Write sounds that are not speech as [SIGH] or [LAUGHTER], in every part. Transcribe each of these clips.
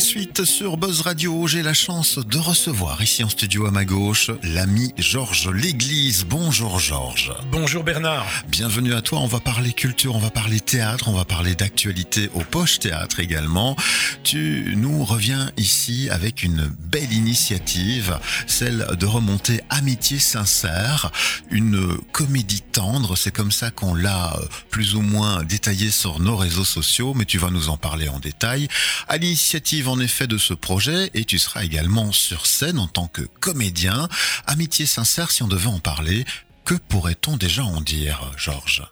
la suite sur Buzz Radio. J'ai la chance de recevoir ici en studio à ma gauche l'ami Georges L'Église. Bonjour Georges. Bonjour Bernard. Bienvenue à toi. On va parler culture, on va parler théâtre, on va parler d'actualité au Poche Théâtre également. Tu nous reviens ici avec une belle initiative, celle de remonter Amitié sincère, une comédie tendre. C'est comme ça qu'on l'a euh, plus ou moins détaillé sur nos réseaux sociaux, mais tu vas nous en parler en détail. À l'initiative en effet de ce projet, et tu seras également sur scène en tant que comédien. Amitié sincère, si on devait en parler, que pourrait-on déjà en dire, Georges?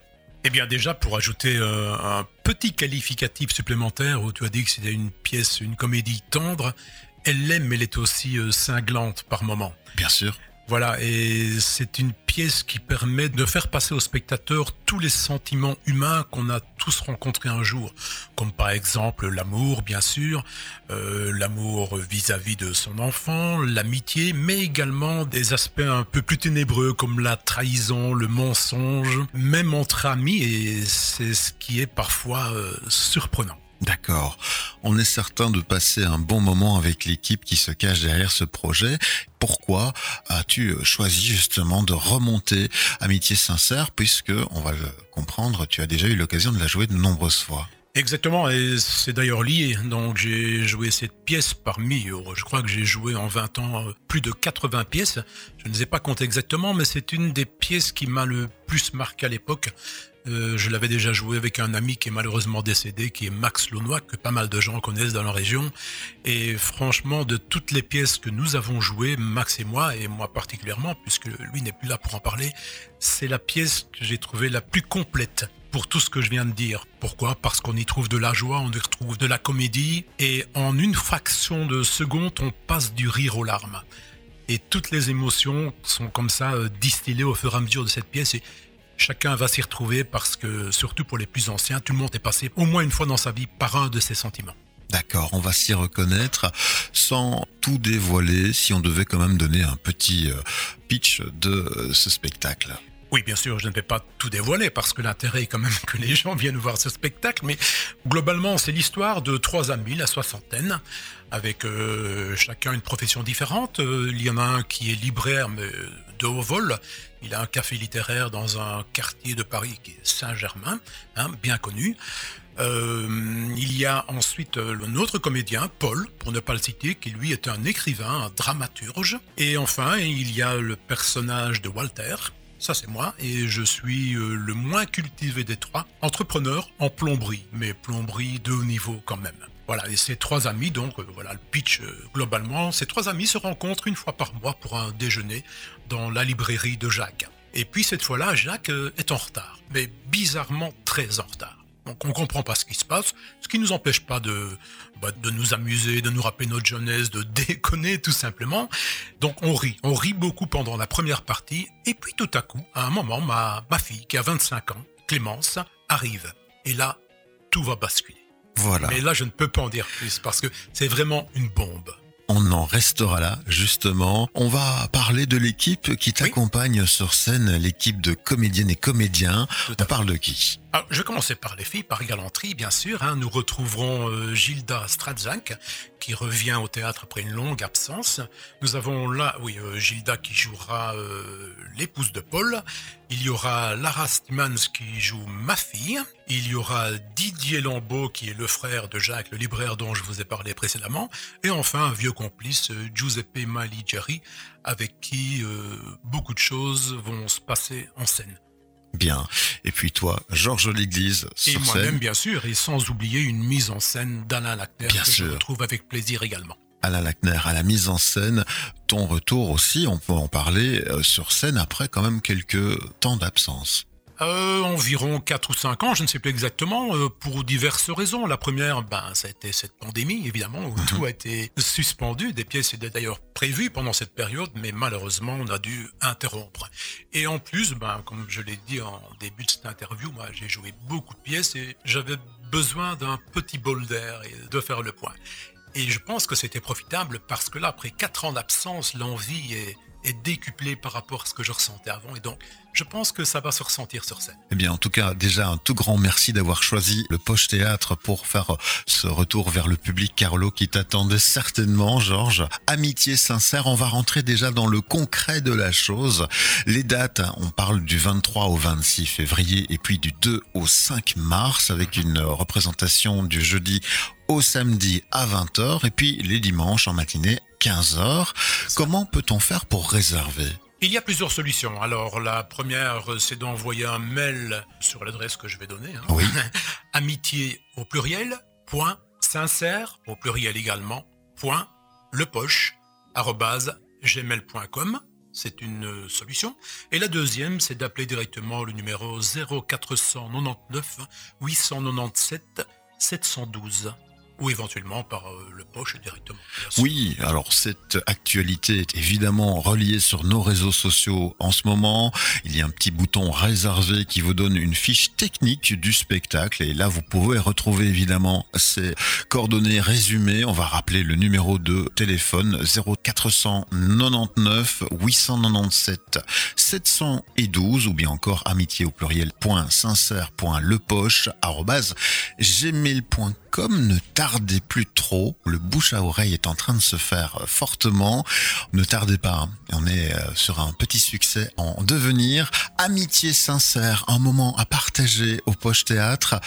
Eh bien déjà, pour ajouter euh, un petit qualificatif supplémentaire, où tu as dit que c'était une pièce, une comédie tendre, elle l'aime, mais elle est aussi euh, cinglante par moments. Bien sûr. Voilà, et c'est une pièce qui permet de faire passer au spectateur tous les sentiments humains qu'on a tous rencontrés un jour, comme par exemple l'amour, bien sûr, euh, l'amour vis-à-vis de son enfant, l'amitié, mais également des aspects un peu plus ténébreux comme la trahison, le mensonge, même entre amis, et c'est ce qui est parfois euh, surprenant. D'accord. On est certain de passer un bon moment avec l'équipe qui se cache derrière ce projet. Pourquoi as-tu choisi justement de remonter Amitié sincère puisque, on va le comprendre, tu as déjà eu l'occasion de la jouer de nombreuses fois? Exactement, et c'est d'ailleurs lié. Donc j'ai joué cette pièce parmi, je crois que j'ai joué en 20 ans plus de 80 pièces. Je ne sais pas compter exactement, mais c'est une des pièces qui m'a le plus marqué à l'époque. Euh, je l'avais déjà joué avec un ami qui est malheureusement décédé, qui est Max Launois, que pas mal de gens connaissent dans la région. Et franchement, de toutes les pièces que nous avons jouées, Max et moi, et moi particulièrement, puisque lui n'est plus là pour en parler, c'est la pièce que j'ai trouvée la plus complète pour tout ce que je viens de dire. Pourquoi? Parce qu'on y trouve de la joie, on y retrouve de la comédie, et en une fraction de seconde, on passe du rire aux larmes. Et toutes les émotions sont comme ça euh, distillées au fur et à mesure de cette pièce. Chacun va s'y retrouver parce que, surtout pour les plus anciens, tout le monde est passé au moins une fois dans sa vie par un de ces sentiments. D'accord, on va s'y reconnaître sans tout dévoiler si on devait quand même donner un petit euh, pitch de euh, ce spectacle. Oui, bien sûr, je ne vais pas tout dévoiler parce que l'intérêt est quand même que les gens viennent voir ce spectacle, mais globalement, c'est l'histoire de trois amis, la soixantaine, avec euh, chacun une profession différente. Euh, il y en a un qui est libraire, mais de haut vol. Il a un café littéraire dans un quartier de Paris qui est Saint-Germain, hein, bien connu. Euh, il y a ensuite un autre comédien, Paul, pour ne pas le citer, qui lui est un écrivain, un dramaturge. Et enfin, il y a le personnage de Walter, ça c'est moi, et je suis euh, le moins cultivé des trois, entrepreneur en plomberie, mais plomberie de haut niveau quand même. Voilà, et ces trois amis, donc euh, voilà le pitch euh, globalement, ces trois amis se rencontrent une fois par mois pour un déjeuner dans la librairie de Jacques. Et puis cette fois-là, Jacques est en retard, mais bizarrement très en retard. Donc on comprend pas ce qui se passe, ce qui nous empêche pas de, bah, de nous amuser, de nous rappeler notre jeunesse, de [LAUGHS] déconner tout simplement. Donc on rit, on rit beaucoup pendant la première partie, et puis tout à coup, à un moment, ma, ma fille qui a 25 ans, Clémence, arrive. Et là, tout va basculer. Voilà. Mais là, je ne peux pas en dire plus parce que c'est vraiment une bombe. On en restera là, justement. On va parler de l'équipe qui t'accompagne sur scène, l'équipe de comédiennes et comédiens. On parle de qui? Alors, je vais commencer par les filles, par galanterie, bien sûr. Hein. Nous retrouverons euh, Gilda Stradzak, qui revient au théâtre après une longue absence. Nous avons là, oui, euh, Gilda qui jouera euh, l'épouse de Paul. Il y aura Lara Stimans qui joue ma fille. Il y aura Didier Lambeau qui est le frère de Jacques, le libraire dont je vous ai parlé précédemment. Et enfin, un vieux complice, Giuseppe Maligeri, avec qui beaucoup de choses vont se passer en scène. Bien. Et puis toi, Georges L'Église sur Et moi-même, bien sûr, et sans oublier une mise en scène d'Alain Lackner bien que sûr. je retrouve avec plaisir également. Alain Lackner à la mise en scène, ton retour aussi, on peut en parler euh, sur scène après quand même quelques temps d'absence. Euh, environ 4 ou 5 ans, je ne sais plus exactement, euh, pour diverses raisons. La première, ben, ça a été cette pandémie, évidemment, où mhm. tout a été suspendu. Des pièces étaient d'ailleurs prévues pendant cette période, mais malheureusement, on a dû interrompre. Et en plus, ben, comme je l'ai dit en début de cette interview, moi, j'ai joué beaucoup de pièces et j'avais besoin d'un petit bol d'air et de faire le point. Et je pense que c'était profitable parce que là, après 4 ans d'absence, l'envie est, est décuplée par rapport à ce que je ressentais avant. Et donc, je pense que ça va se ressentir sur scène. Eh bien, en tout cas, déjà un tout grand merci d'avoir choisi le Poche Théâtre pour faire ce retour vers le public, Carlo, qui t'attendait certainement, Georges. Amitié sincère, on va rentrer déjà dans le concret de la chose. Les dates, on parle du 23 au 26 février et puis du 2 au 5 mars avec une représentation du jeudi au samedi à 20h et puis les dimanches en matinée 15h. Comment peut-on faire pour réserver? Il y a plusieurs solutions. Alors la première, c'est d'envoyer un mail sur l'adresse que je vais donner. Hein. Oui. [LAUGHS] Amitié au pluriel, point, sincère au pluriel également, point, lepoche, arrobase, gmail.com. C'est une solution. Et la deuxième, c'est d'appeler directement le numéro 0499 897 712 ou éventuellement par euh, le poche directement. Oui, alors cette actualité est évidemment reliée sur nos réseaux sociaux en ce moment. Il y a un petit bouton réservé qui vous donne une fiche technique du spectacle et là vous pouvez retrouver évidemment ces coordonnées résumées. On va rappeler le numéro de téléphone 0499 897 712 ou bien encore amitié au pluriel sincère ne tardez plus trop, le bouche à oreille est en train de se faire fortement. Ne tardez pas, on est euh, sur un petit succès en devenir. Amitié sincère, un moment à partager au Poche Théâtre.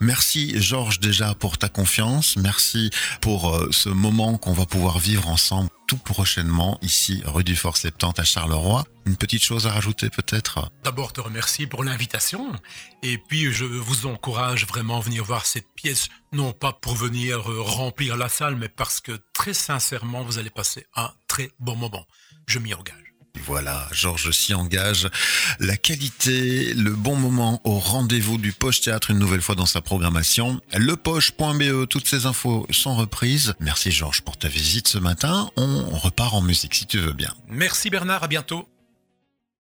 Merci Georges déjà pour ta confiance, merci pour euh, ce moment qu'on va pouvoir vivre ensemble tout prochainement ici rue du Fort Septante à Charleroi. Une petite chose à rajouter peut-être? D'abord te remercier pour l'invitation et puis je vous encourage vraiment à venir voir cette pièce, non pas pour venir euh, remplir la salle, mais parce que très sincèrement vous allez passer un très bon moment. Je m'y engage. Voilà, Georges s'y engage. La qualité, le bon moment au rendez-vous du Poche Théâtre une nouvelle fois dans sa programmation. Lepoche.be, toutes ces infos sont reprises. Merci Georges pour ta visite ce matin. On repart en musique si tu veux bien. Merci Bernard, à bientôt.